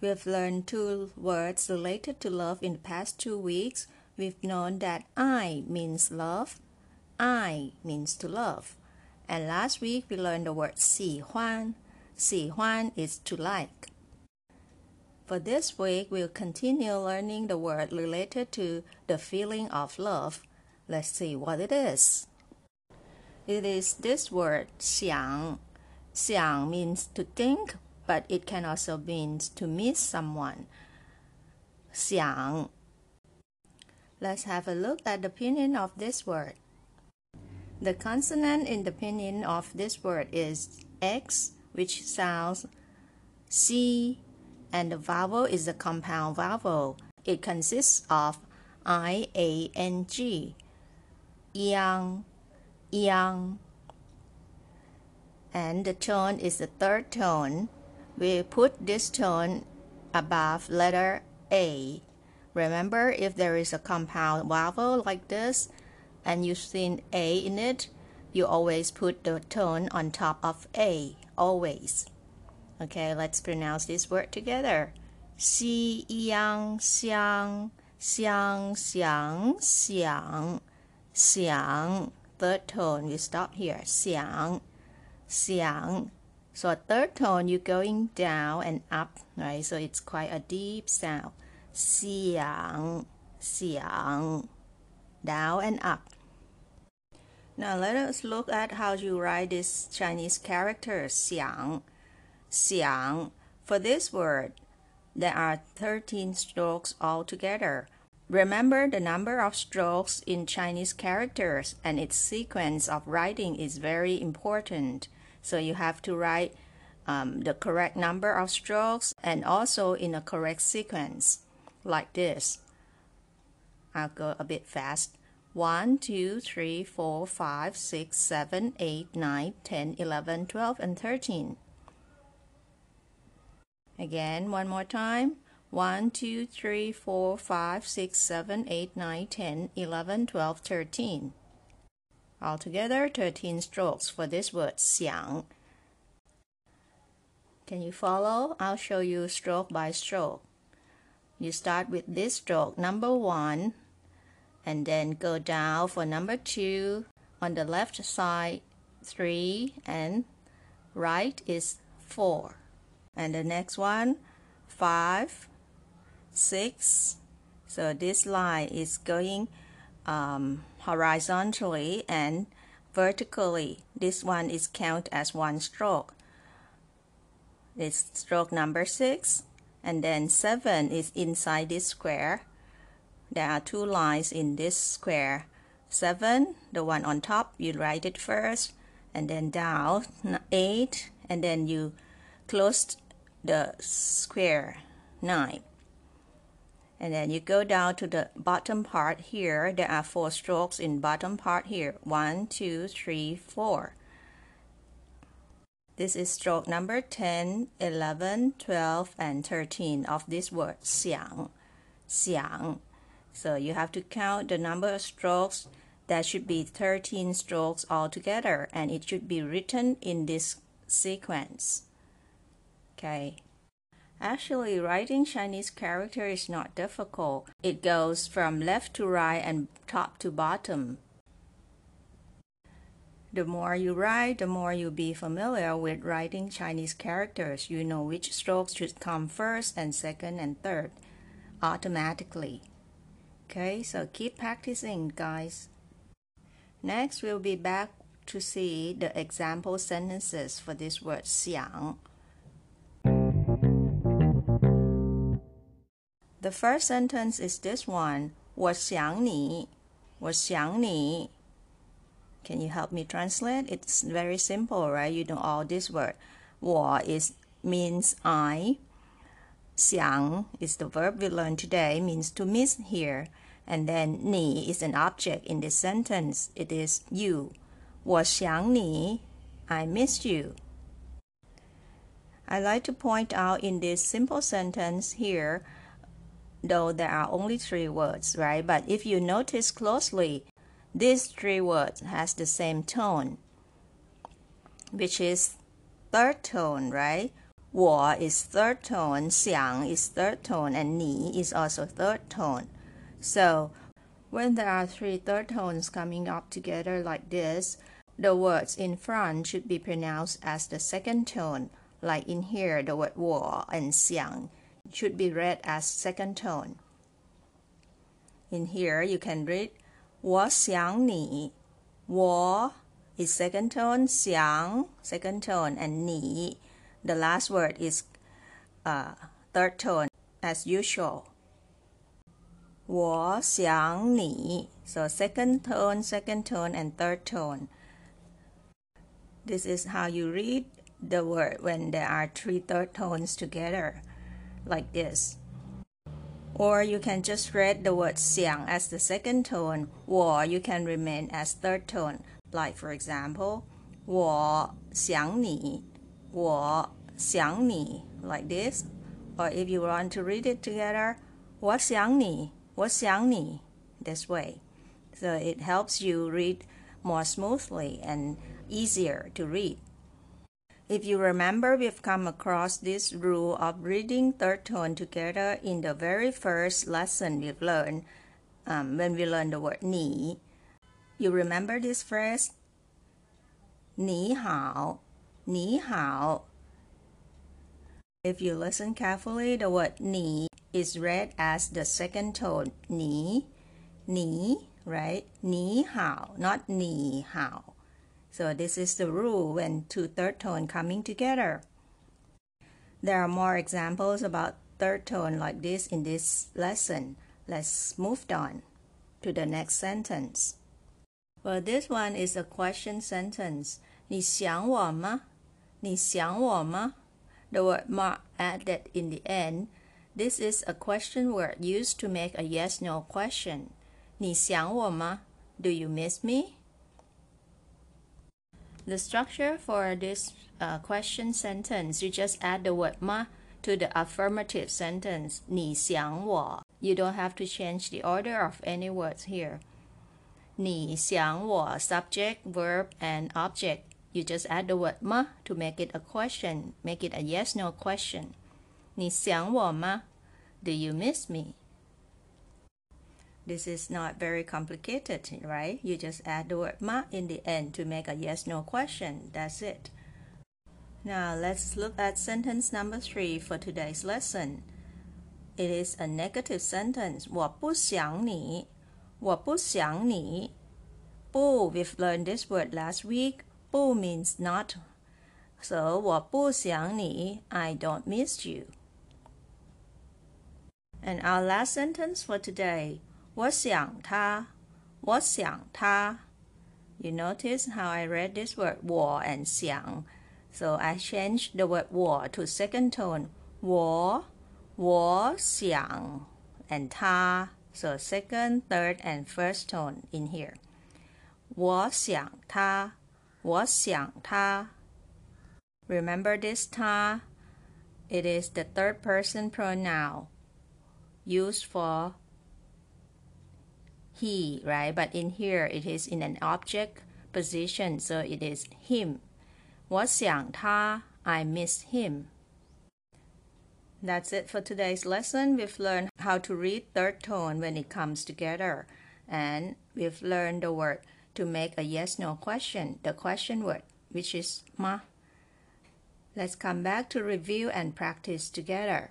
We have learned two words related to love in the past two weeks. We've known that I means love, I means to love. And last week we learned the word 喜欢.喜欢 is to like. For this week, we'll continue learning the word related to the feeling of love. Let's see what it is. It is this word 想 Xiang means to think, but it can also mean to miss someone. Xiang. Let's have a look at the pinyin of this word. The consonant in the pinyin of this word is X, which sounds C, and the vowel is a compound vowel. It consists of I A N G. Yang, yang and the tone is the third tone. We put this tone above letter A. Remember, if there is a compound vowel like this and you see an A in it, you always put the tone on top of A, always. Okay, let's pronounce this word together. Xi yang xiang xiang xiang xiang xiang. Third tone, we stop here. Xiang xiang. So a third tone, you're going down and up, right? So it's quite a deep sound. Xiang, xiang, down and up. Now let us look at how you write this Chinese character, xiang. Xiang. For this word, there are 13 strokes altogether. Remember the number of strokes in Chinese characters and its sequence of writing is very important. So you have to write um, the correct number of strokes and also in a correct sequence, like this. I'll go a bit fast. 1, 2, 3, 4, 5, 6, 7, 8, 9, 10, 11, 12, and 13. Again, one more time. 1, 2, 3, 4, 5, 6, 7, 8, 9, 10, 11, 12, 13. Altogether, 13 strokes for this word 想. Can you follow? I'll show you stroke by stroke. You start with this stroke, number one, and then go down for number two. On the left side, three, and right is four. And the next one, five, six. So this line is going um, horizontally and vertically. This one is counted as one stroke. It's stroke number six, and then seven is inside this square. There are two lines in this square. Seven, the one on top, you write it first, and then down, eight, and then you close the square, nine and then you go down to the bottom part here. There are four strokes in bottom part here. One two three four. This is stroke number 10 11 12 and 13 of this word xiang. Xiang. So you have to count the number of strokes. That should be 13 strokes altogether and it should be written in this sequence. Okay Actually, writing Chinese character is not difficult. It goes from left to right and top to bottom. The more you write, the more you'll be familiar with writing Chinese characters. You know which strokes should come first and second and third automatically. Okay, so keep practicing, guys. Next, we'll be back to see the example sentences for this word 想. The first sentence is this one 我想你我想你 Can you help me translate? It's very simple, right? You know all this word. 我 is means I. 想 is the verb we learned today, means to miss here. And then 你 is an object in this sentence. It is you. 我想你 I miss you. I like to point out in this simple sentence here, though there are only three words, right? But if you notice closely, these three words has the same tone, which is third tone, right? 我 is third tone, 想 is third tone, and 你 is also third tone. So when there are three third tones coming up together like this, the words in front should be pronounced as the second tone. Like in here, the word 我 and 想 should be read as second tone. In here, you can read 我想你我 is second tone 想 second tone and 你 the last word is uh, third tone as usual 我想你 so second tone second tone and third tone this is how you read the word when there are three third tones together like this or you can just read the word 想 as the second tone, or you can remain as third tone. Like for example, 我想你,我想你, like this. Or if you want to read it together, 我想你,我想你, this way. So it helps you read more smoothly and easier to read. If you remember, we've come across this rule of reading third tone together in the very first lesson we've learned um, when we learned the word ni. You remember this phrase? Ni hao, ni hao. If you listen carefully, the word ni is read as the second tone ni, ni, right? Ni hao, not ni hao. So this is the rule when two third tone coming together. There are more examples about third tone like this in this lesson. Let's move on to the next sentence. Well, this one is a question sentence. 你想我吗?你想我吗? The word 吗 added in the end. This is a question word used to make a yes-no question. 你想我吗? Do you miss me? The structure for this uh, question sentence, you just add the word ma to the affirmative sentence, 你想我. You don't have to change the order of any words here. 你想我 subject, verb, and object. You just add the word ma to make it a question, make it a yes-no question. 你想我吗? Do you miss me? This is not very complicated, right? You just add the word ma in the end to make a yes no question. That's it. Now let's look at sentence number three for today's lesson. It is a negative sentence. 我不想你,我不想你. 不, we've learned this word last week. 不 means not. So 我不想你, I don't miss you. And our last sentence for today. 我想他，我想他。You notice how I read this word 我 and 想. So I changed the word 我 to second tone. 我我想 and 他. So second, third, and first tone in here. 我想他，我想他。Remember this 他? It is the third person pronoun used for he, right? But in here it is in an object position, so it is him. 我想他, I miss him. That's it for today's lesson. We've learned how to read third tone when it comes together. And we've learned the word to make a yes no question, the question word, which is ma. Let's come back to review and practice together.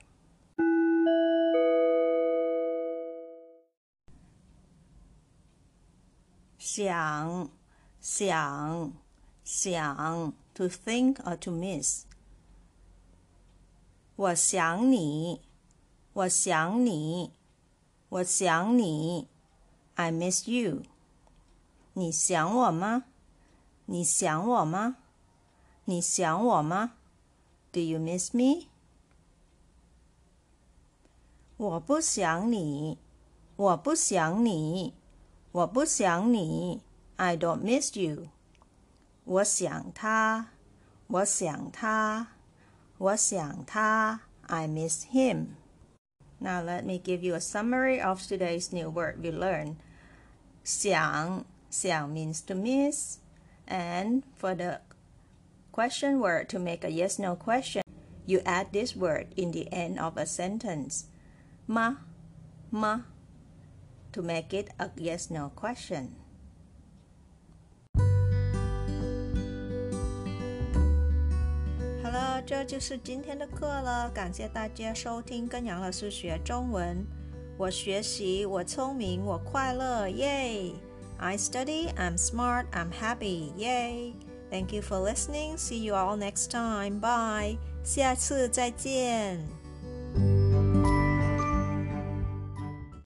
想想想 to think or to miss。我想你，我想你，我想你。I miss you。你想我吗？你想我吗？你想我吗？Do you miss me？我不想你，我不想你。 我不想你，I don't miss you。我想他，我想他，我想他，I miss him。Now let me give you a summary of today's new word we learned. 想,想 means to miss, and for the question word to make a yes no question, you add this word in the end of a sentence. Ma, ma to make it a yes no question. 好了，这就是今天的课了。感谢大家收听跟杨老师学中文。我学习，我聪明，我快乐，耶！I study, I'm smart, I'm happy, yay! Thank you for listening. See you all next time. Bye. 下次再见。